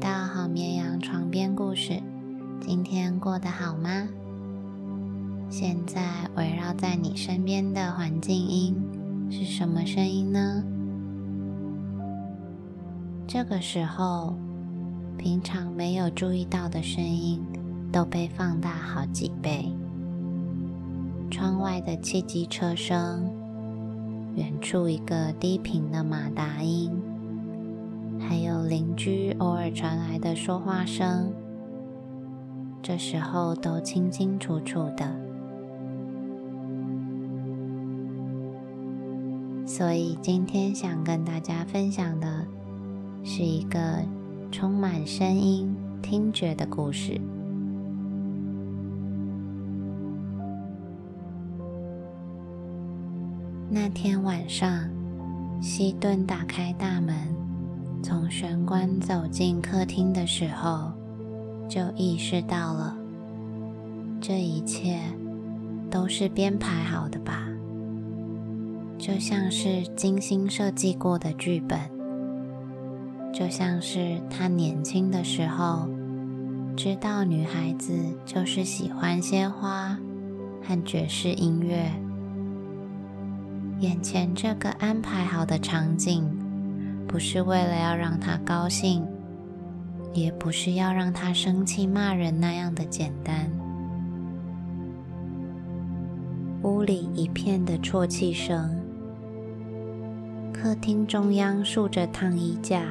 到好绵羊床边故事。今天过得好吗？现在围绕在你身边的环境音是什么声音呢？这个时候，平常没有注意到的声音都被放大好几倍。窗外的汽机车声，远处一个低频的马达音。还有邻居偶尔传来的说话声，这时候都清清楚楚的。所以今天想跟大家分享的是一个充满声音、听觉的故事。那天晚上，西顿打开大门。从玄关走进客厅的时候，就意识到了，这一切都是编排好的吧？就像是精心设计过的剧本，就像是他年轻的时候，知道女孩子就是喜欢鲜花和爵士音乐，眼前这个安排好的场景。不是为了要让他高兴，也不是要让他生气骂人那样的简单。屋里一片的啜泣声，客厅中央竖着烫衣架，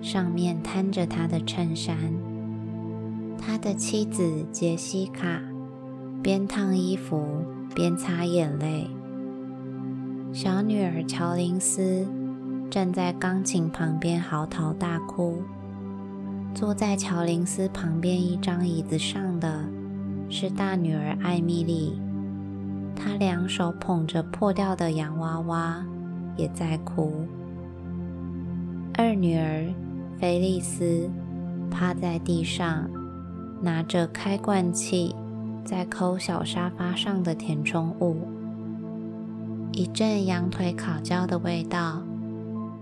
上面摊着他的衬衫。他的妻子杰西卡边烫衣服边擦眼泪，小女儿乔林斯。站在钢琴旁边嚎啕大哭。坐在乔林斯旁边一张椅子上的是大女儿艾米丽，她两手捧着破掉的洋娃娃，也在哭。二女儿菲利斯趴在地上，拿着开罐器在抠小沙发上的填充物。一阵羊腿烤焦的味道。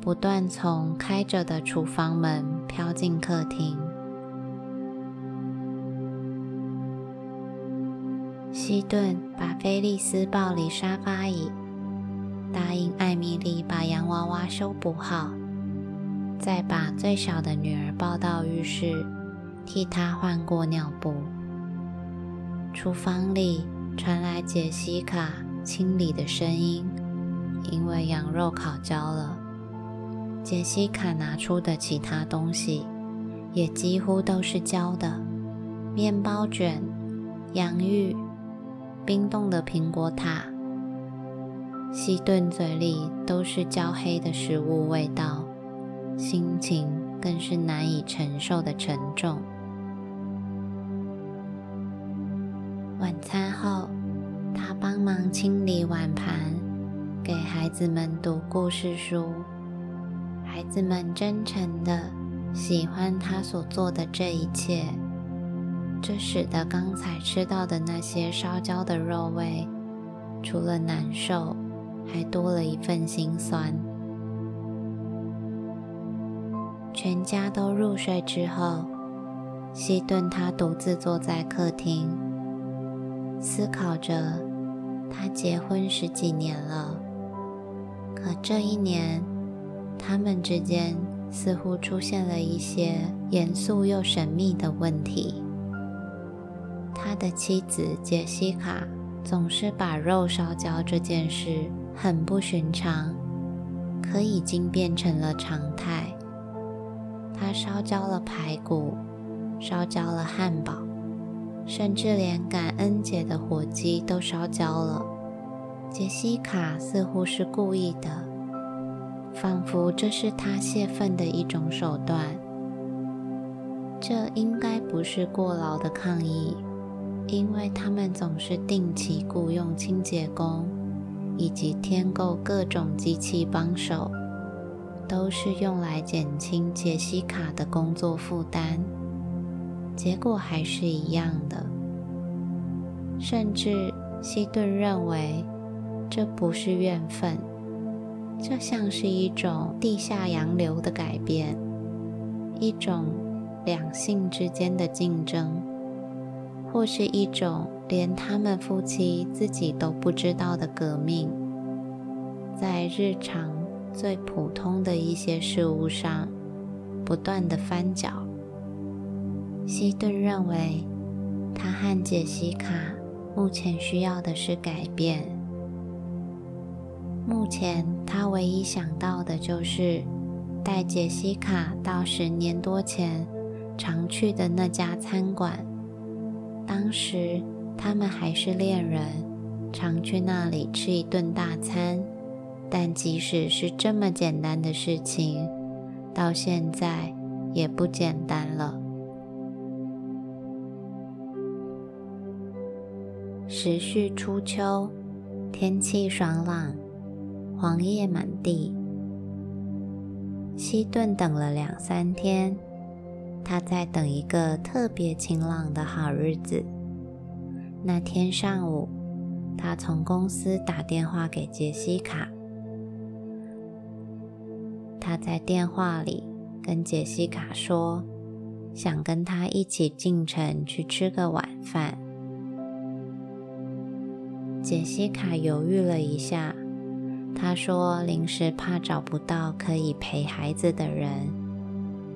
不断从开着的厨房门飘进客厅。西顿把菲利斯抱离沙发椅，答应艾米丽把洋娃娃修补好，再把最小的女儿抱到浴室，替她换过尿布。厨房里传来杰西卡清理的声音，因为羊肉烤焦了。杰西卡拿出的其他东西也几乎都是焦的，面包卷、洋芋、冰冻的苹果塔。西顿嘴里都是焦黑的食物味道，心情更是难以承受的沉重。晚餐后，他帮忙清理碗盘，给孩子们读故事书。孩子们真诚的喜欢他所做的这一切，这使得刚才吃到的那些烧焦的肉味，除了难受，还多了一份心酸。全家都入睡之后，西顿他独自坐在客厅，思考着他结婚十几年了，可这一年。他们之间似乎出现了一些严肃又神秘的问题。他的妻子杰西卡总是把肉烧焦这件事很不寻常，可已经变成了常态。他烧焦了排骨，烧焦了汉堡，甚至连感恩节的火鸡都烧焦了。杰西卡似乎是故意的。仿佛这是他泄愤的一种手段。这应该不是过劳的抗议，因为他们总是定期雇佣清洁工，以及添购各种机器帮手，都是用来减轻杰西卡的工作负担。结果还是一样的。甚至希顿认为，这不是怨愤。这像是一种地下洋流的改变，一种两性之间的竞争，或是一种连他们夫妻自己都不知道的革命，在日常最普通的一些事物上不断的翻搅。希顿认为，他和杰西卡目前需要的是改变。目前他唯一想到的就是带杰西卡到十年多前常去的那家餐馆。当时他们还是恋人，常去那里吃一顿大餐。但即使是这么简单的事情，到现在也不简单了。时序初秋，天气爽朗。黄叶满地。西顿等了两三天，他在等一个特别晴朗的好日子。那天上午，他从公司打电话给杰西卡。他在电话里跟杰西卡说，想跟他一起进城去吃个晚饭。杰西卡犹豫了一下。他说：“临时怕找不到可以陪孩子的人，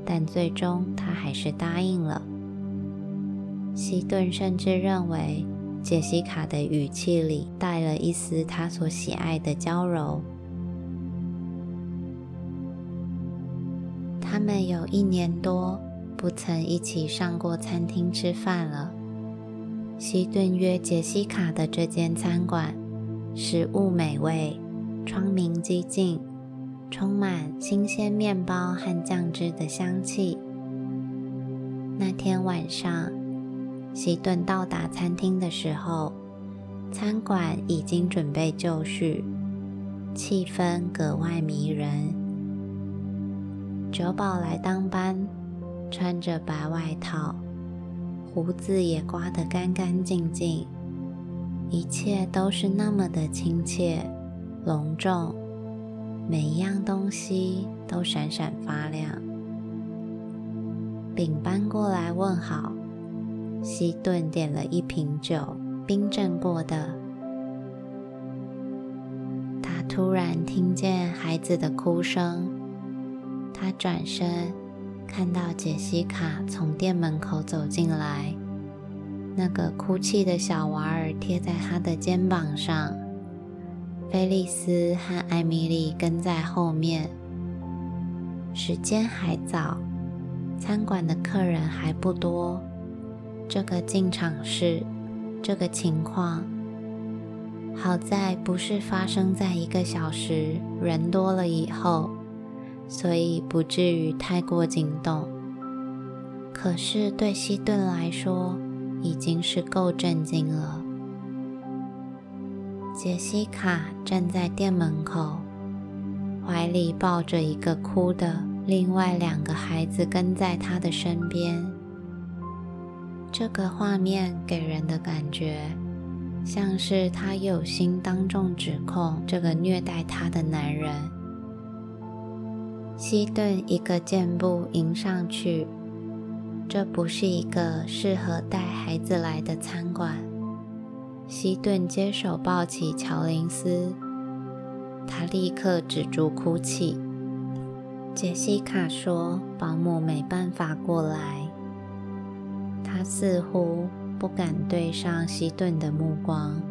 但最终他还是答应了。”希顿甚至认为杰西卡的语气里带了一丝他所喜爱的娇柔。他们有一年多不曾一起上过餐厅吃饭了。希顿约杰西卡的这间餐馆，食物美味。窗明几净，充满新鲜面包和酱汁的香气。那天晚上，希顿到达餐厅的时候，餐馆已经准备就绪，气氛格外迷人。酒保来当班，穿着白外套，胡子也刮得干干净净，一切都是那么的亲切。隆重，每一样东西都闪闪发亮。饼搬过来问好，西顿点了一瓶酒，冰镇过的。他突然听见孩子的哭声，他转身看到杰西卡从店门口走进来，那个哭泣的小娃儿贴在他的肩膀上。菲利斯和艾米丽跟在后面。时间还早，餐馆的客人还不多。这个进场式，这个情况，好在不是发生在一个小时人多了以后，所以不至于太过惊动。可是对希顿来说，已经是够震惊了。杰西卡站在店门口，怀里抱着一个哭的，另外两个孩子跟在她的身边。这个画面给人的感觉，像是她有心当众指控这个虐待她的男人。希顿一个箭步迎上去，这不是一个适合带孩子来的餐馆。希顿接手抱起乔林斯，他立刻止住哭泣。杰西卡说：“保姆没办法过来。”他似乎不敢对上希顿的目光。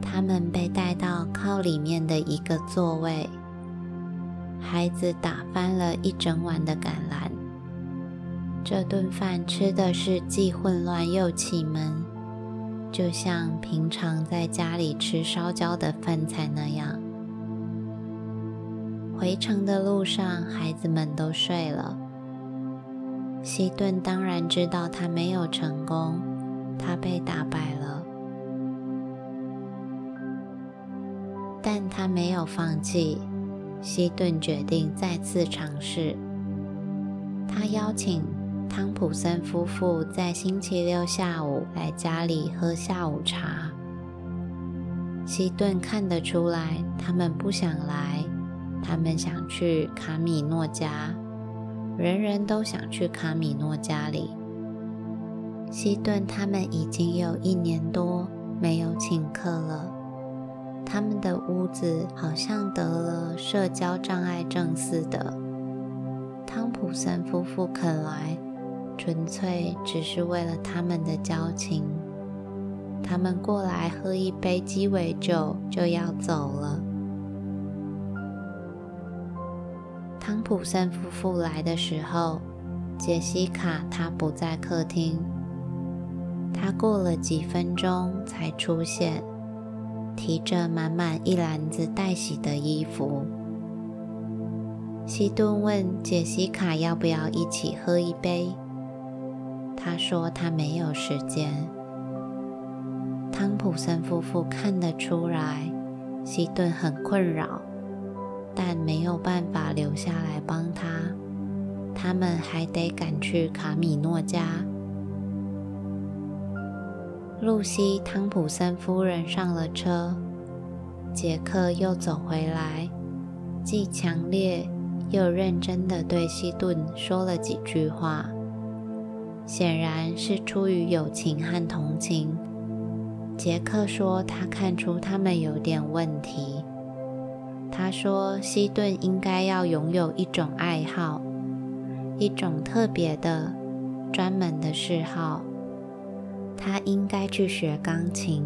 他们被带到靠里面的一个座位。孩子打翻了一整碗的橄榄。这顿饭吃的是既混乱又气闷。就像平常在家里吃烧焦的饭菜那样。回程的路上，孩子们都睡了。西顿当然知道他没有成功，他被打败了，但他没有放弃。西顿决定再次尝试。他邀请。汤普森夫妇在星期六下午来家里喝下午茶。希顿看得出来，他们不想来，他们想去卡米诺家。人人都想去卡米诺家里。西顿他们已经有一年多没有请客了，他们的屋子好像得了社交障碍症似的。汤普森夫妇肯来，纯粹只是为了他们的交情。他们过来喝一杯鸡尾酒就要走了。汤普森夫妇来的时候，杰西卡她不在客厅。她过了几分钟才出现，提着满满一篮子待洗的衣服。西顿问杰西卡要不要一起喝一杯，他说他没有时间。汤普森夫妇看得出来，西顿很困扰，但没有办法留下来帮他，他们还得赶去卡米诺家。露西·汤普森夫人上了车，杰克又走回来，既强烈又认真地对西顿说了几句话，显然是出于友情和同情。杰克说他看出他们有点问题。他说西顿应该要拥有一种爱好，一种特别的、专门的嗜好。他应该去学钢琴。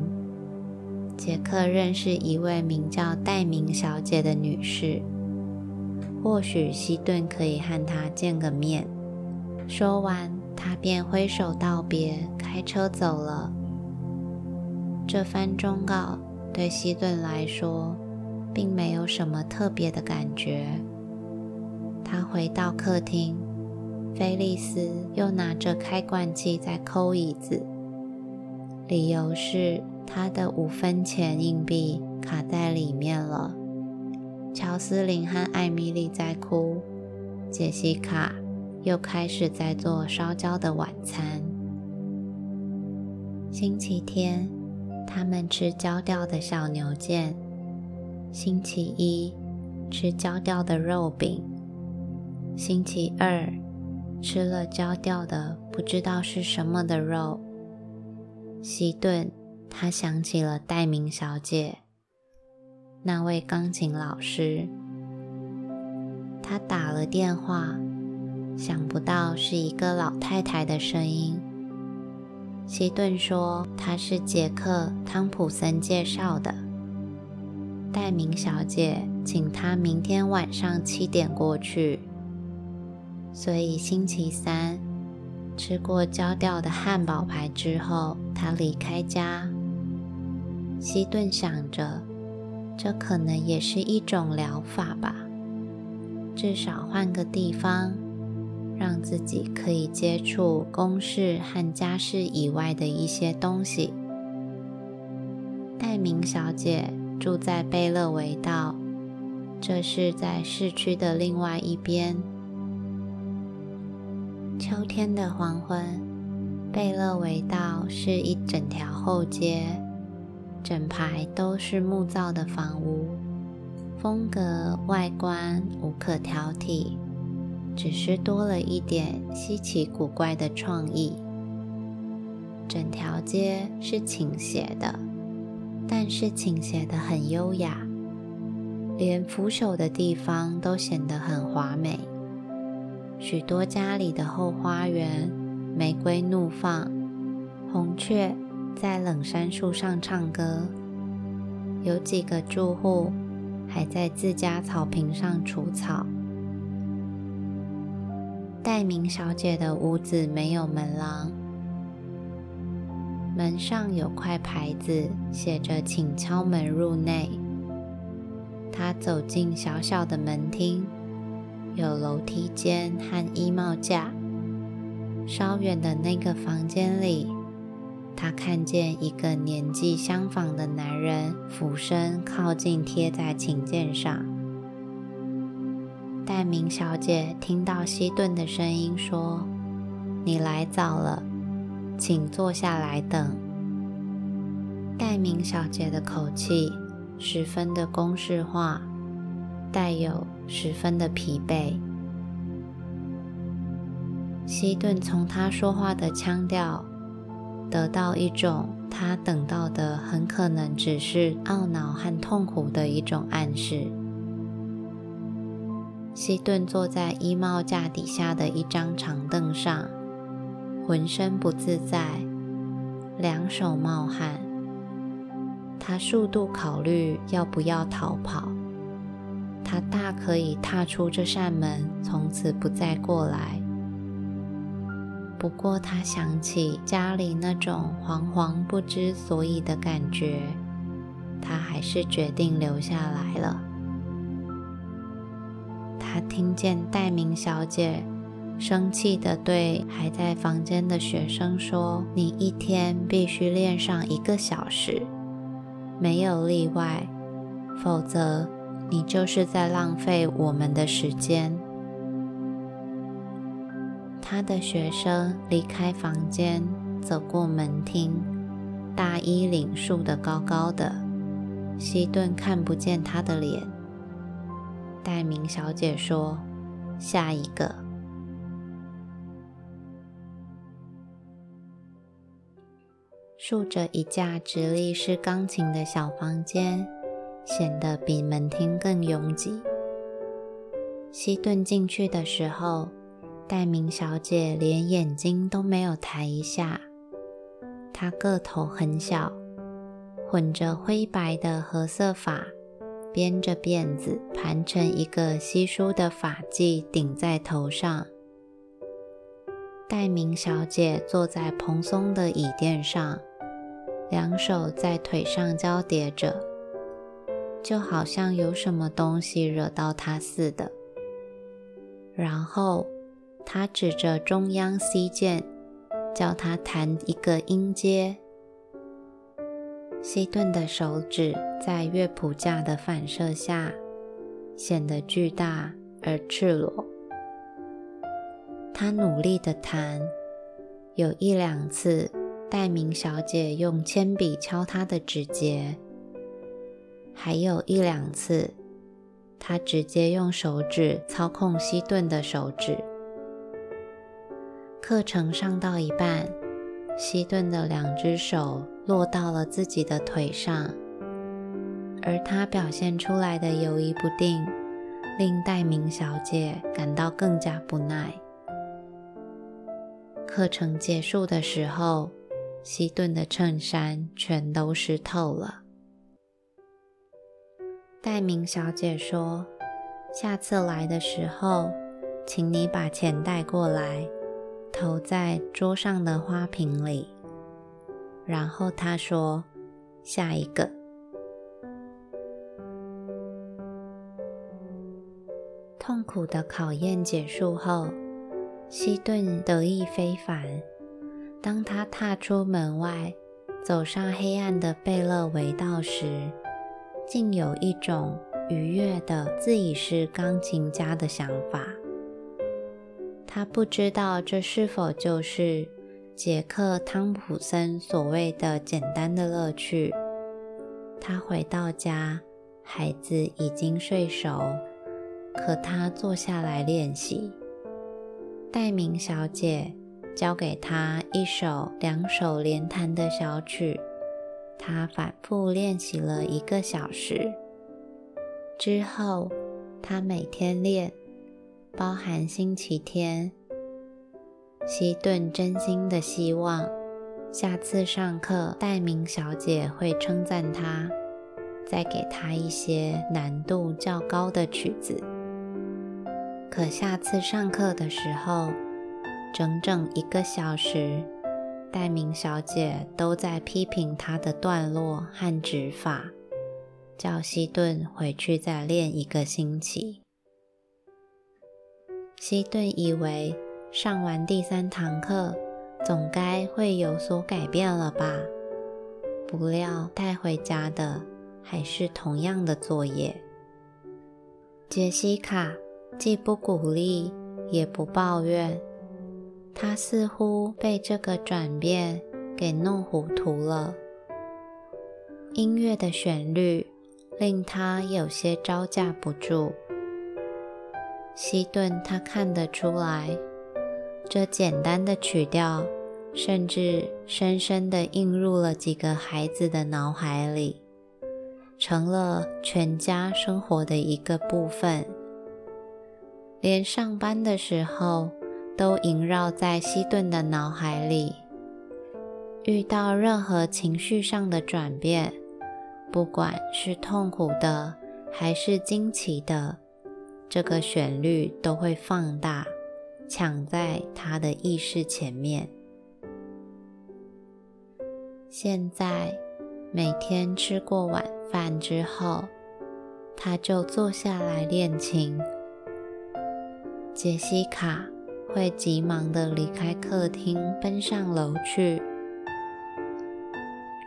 杰克认识一位名叫戴明小姐的女士，或许西顿可以和她见个面。说完，他便挥手道别，开车走了。这番忠告对西顿来说，并没有什么特别的感觉。他回到客厅，菲利斯又拿着开罐器在抠椅子。理由是他的五分钱硬币卡在里面了。乔斯林和艾米丽在哭，杰西卡又开始在做烧焦的晚餐。星期天，他们吃焦掉的小牛腱；星期一，吃焦掉的肉饼；星期二，吃了焦掉的不知道是什么的肉。西顿，他想起了戴明小姐，那位钢琴老师。他打了电话，想不到是一个老太太的声音。西顿说她是杰克·汤普森介绍的，戴明小姐请他明天晚上七点过去，所以星期三。吃过焦掉的汉堡排之后，他离开家。西顿想着，这可能也是一种疗法吧，至少换个地方，让自己可以接触公事和家事以外的一些东西。戴明小姐住在贝勒维道，这是在市区的另外一边。秋天的黄昏，贝勒维道是一整条后街，整排都是木造的房屋，风格外观无可挑剔，只是多了一点稀奇古怪的创意。整条街是倾斜的，但是倾斜的很优雅，连扶手的地方都显得很华美。许多家里的后花园，玫瑰怒放，红雀在冷杉树上唱歌。有几个住户还在自家草坪上除草。戴明小姐的屋子没有门廊，门上有块牌子，写着“请敲门入内”。她走进小小的门厅。有楼梯间和衣帽架。稍远的那个房间里，他看见一个年纪相仿的男人俯身靠近，贴在琴键上。戴明小姐听到西顿的声音说：“你来早了，请坐下来等。”戴明小姐的口气十分的公式化。带有十分的疲惫。西顿从她说话的腔调得到一种他等到的很可能只是懊恼和痛苦的一种暗示。西顿坐在衣帽架底下的一张长凳上，浑身不自在，两手冒汗。他数度考虑要不要逃跑。他大可以踏出这扇门，从此不再过来。不过，他想起家里那种惶惶不知所以的感觉，他还是决定留下来了。他听见戴明小姐生气地对还在房间的学生说：“你一天必须练上一个小时，没有例外，否则。”你就是在浪费我们的时间。他的学生离开房间，走过门厅，大衣领竖得高高的，希顿看不见他的脸。戴明小姐说：“下一个。”竖着一架直立式钢琴的小房间。显得比门厅更拥挤。西顿进去的时候，戴明小姐连眼睛都没有抬一下。她个头很小，混着灰白的褐色发，编着辫子盘成一个稀疏的发髻顶在头上。戴明小姐坐在蓬松的椅垫上，两手在腿上交叠着。就好像有什么东西惹到她似的。然后他指着中央 C 键，叫他弹一个音阶。希顿的手指在乐谱架的反射下显得巨大而赤裸。他努力的弹，有一两次，戴明小姐用铅笔敲他的指节。还有一两次，他直接用手指操控希顿的手指。课程上到一半，希顿的两只手落到了自己的腿上，而他表现出来的犹疑不定，令戴明小姐感到更加不耐。课程结束的时候，希顿的衬衫全都湿透了。戴明小姐说：“下次来的时候，请你把钱带过来，投在桌上的花瓶里。”然后他说：“下一个。”痛苦的考验结束后，西顿得意非凡。当他踏出门外，走上黑暗的贝勒维道时，竟有一种愉悦的自己是钢琴家的想法。他不知道这是否就是杰克·汤普森所谓的简单的乐趣。他回到家，孩子已经睡熟，可他坐下来练习。戴明小姐教给他一首两手连弹的小曲。他反复练习了一个小时之后，他每天练，包含星期天。希顿真心的希望，下次上课戴明小姐会称赞他，再给他一些难度较高的曲子。可下次上课的时候，整整一个小时。戴明小姐都在批评他的段落和指法，叫希顿回去再练一个星期。希顿以为上完第三堂课，总该会有所改变了吧？不料带回家的还是同样的作业。杰西卡既不鼓励，也不抱怨。她似乎被这个转变给弄糊涂了。音乐的旋律令她有些招架不住。希顿他看得出来，这简单的曲调，甚至深深地印入了几个孩子的脑海里，成了全家生活的一个部分。连上班的时候，都萦绕在西顿的脑海里。遇到任何情绪上的转变，不管是痛苦的还是惊奇的，这个旋律都会放大。抢在他的意识前面。现在每天吃过晚饭之后，他就坐下来练琴。杰西卡会急忙的离开客厅，奔上楼去。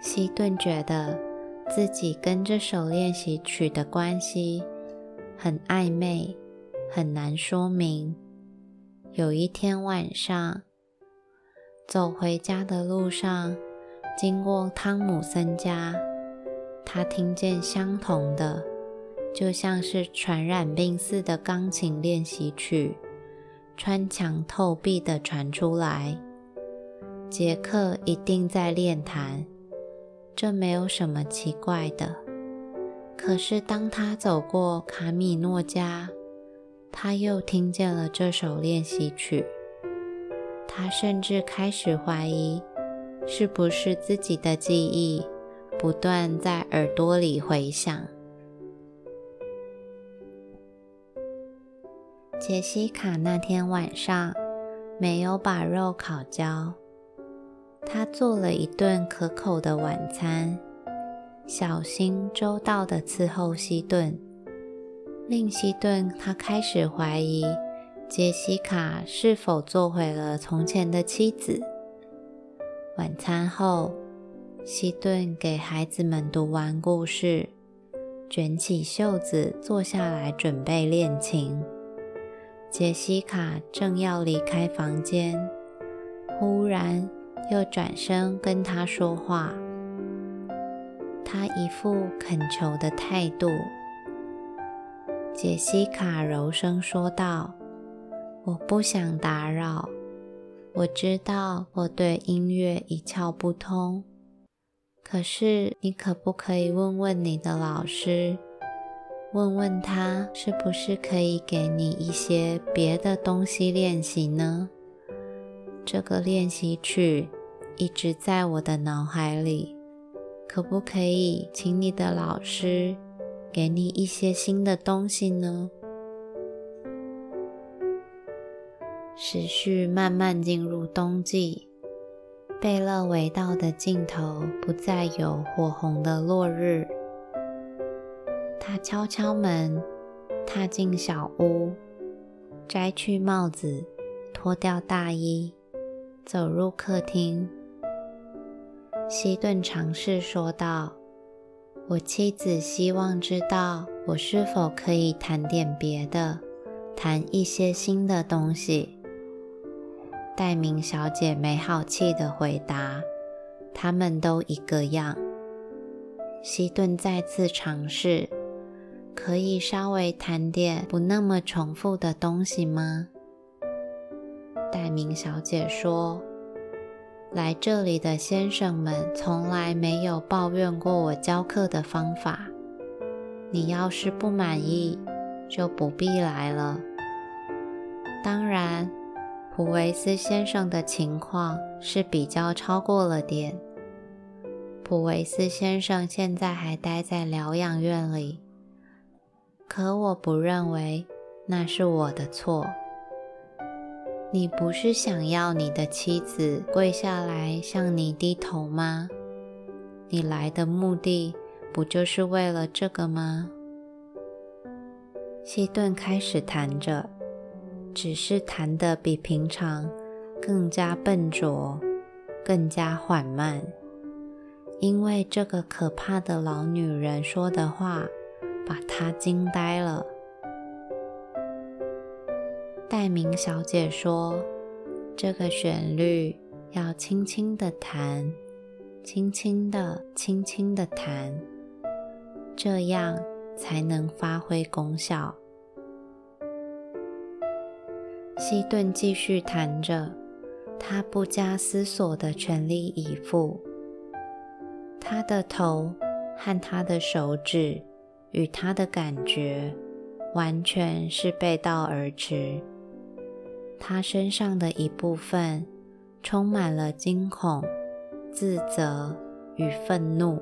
西顿觉得自己跟这首练习曲的关系很暧昧，很难说明。有一天晚上，走回家的路上，经过汤姆森家，他听见相同的，就像是传染病似的钢琴练习曲，穿墙透壁的传出来。杰克一定在练弹，这没有什么奇怪的。可是当他走过卡米诺家，他又听见了这首练习曲，他甚至开始怀疑，是不是自己的记忆不断在耳朵里回响。杰西卡那天晚上没有把肉烤焦，她做了一顿可口的晚餐，小心周到的伺候西顿。令西顿他开始怀疑杰西卡是否做回了从前的妻子。晚餐后，西顿给孩子们读完故事，卷起袖子坐下来准备练琴。杰西卡正要离开房间，忽然又转身跟他说话，他一副恳求的态度。杰西卡柔声说道：“我不想打扰。我知道我对音乐一窍不通，可是你可不可以问问你的老师，问问他是不是可以给你一些别的东西练习呢？这个练习曲一直在我的脑海里，可不可以请你的老师？”给你一些新的东西呢。时序慢慢进入冬季，贝勒维道的尽头不再有火红的落日。他敲敲门，踏进小屋，摘去帽子，脱掉大衣，走入客厅。西顿尝试说道。我妻子希望知道我是否可以谈点别的，谈一些新的东西。戴明小姐没好气地回答：“他们都一个样。”西顿再次尝试：“可以稍微谈点不那么重复的东西吗？”戴明小姐说。来这里的先生们从来没有抱怨过我教课的方法。你要是不满意，就不必来了。当然，普维斯先生的情况是比较超过了点。普维斯先生现在还待在疗养院里，可我不认为那是我的错。你不是想要你的妻子跪下来向你低头吗？你来的目的不就是为了这个吗？希顿开始弹着，只是弹得比平常更加笨拙，更加缓慢，因为这个可怕的老女人说的话把他惊呆了。戴明小姐说：“这个旋律要轻轻的弹，轻轻的，轻轻的弹，这样才能发挥功效。”西顿继续弹着，他不加思索的全力以赴。他的头和他的手指与他的感觉完全是背道而驰。他身上的一部分充满了惊恐、自责与愤怒，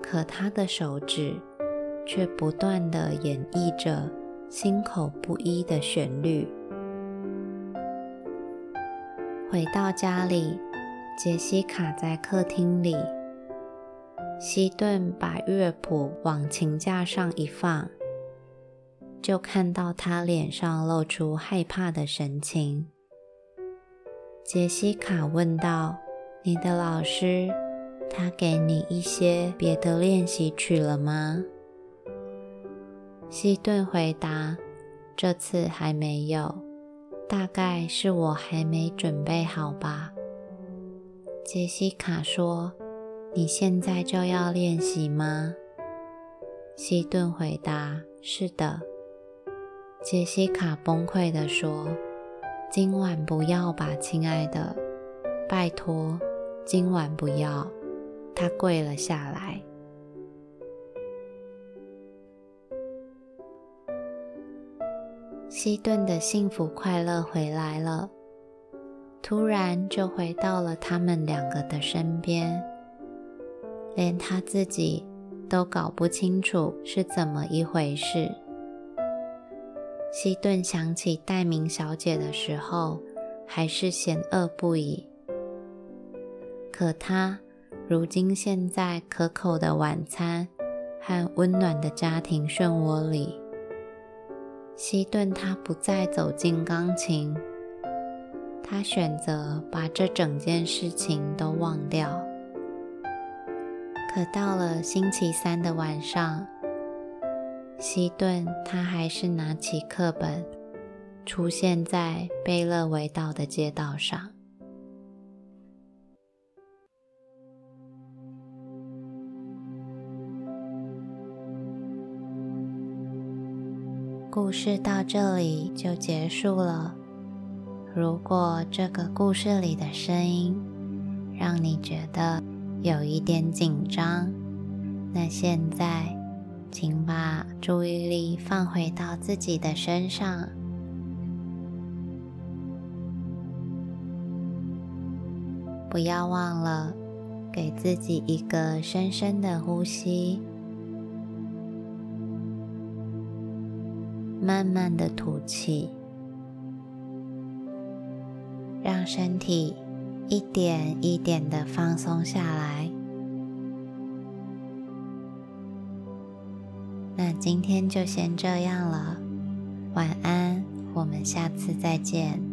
可他的手指却不断的演绎着心口不一的旋律。回到家里，杰西卡在客厅里。西顿把乐谱往琴架上一放，就看到他脸上露出害怕的神情。杰西卡问道：“你的老师，他给你一些别的练习曲了吗？”西顿回答：“这次还没有。”大概是我还没准备好吧，杰西卡说：“你现在就要练习吗？”西顿回答：“是的。”杰西卡崩溃地说：“今晚不要吧，亲爱的，拜托，今晚不要。”他跪了下来。西顿的幸福快乐回来了，突然就回到了他们两个的身边，连他自己都搞不清楚是怎么一回事。西顿想起戴明小姐的时候，还是险恶不已，可他如今陷在可口的晚餐和温暖的家庭漩涡里。西顿他不再走进钢琴，他选择把这整件事情都忘掉。可到了星期三的晚上，西顿他还是拿起课本，出现在贝勒维道的街道上。故事到这里就结束了。如果这个故事里的声音让你觉得有一点紧张，那现在请把注意力放回到自己的身上，不要忘了给自己一个深深的呼吸。慢慢的吐气，让身体一点一点的放松下来。那今天就先这样了，晚安，我们下次再见。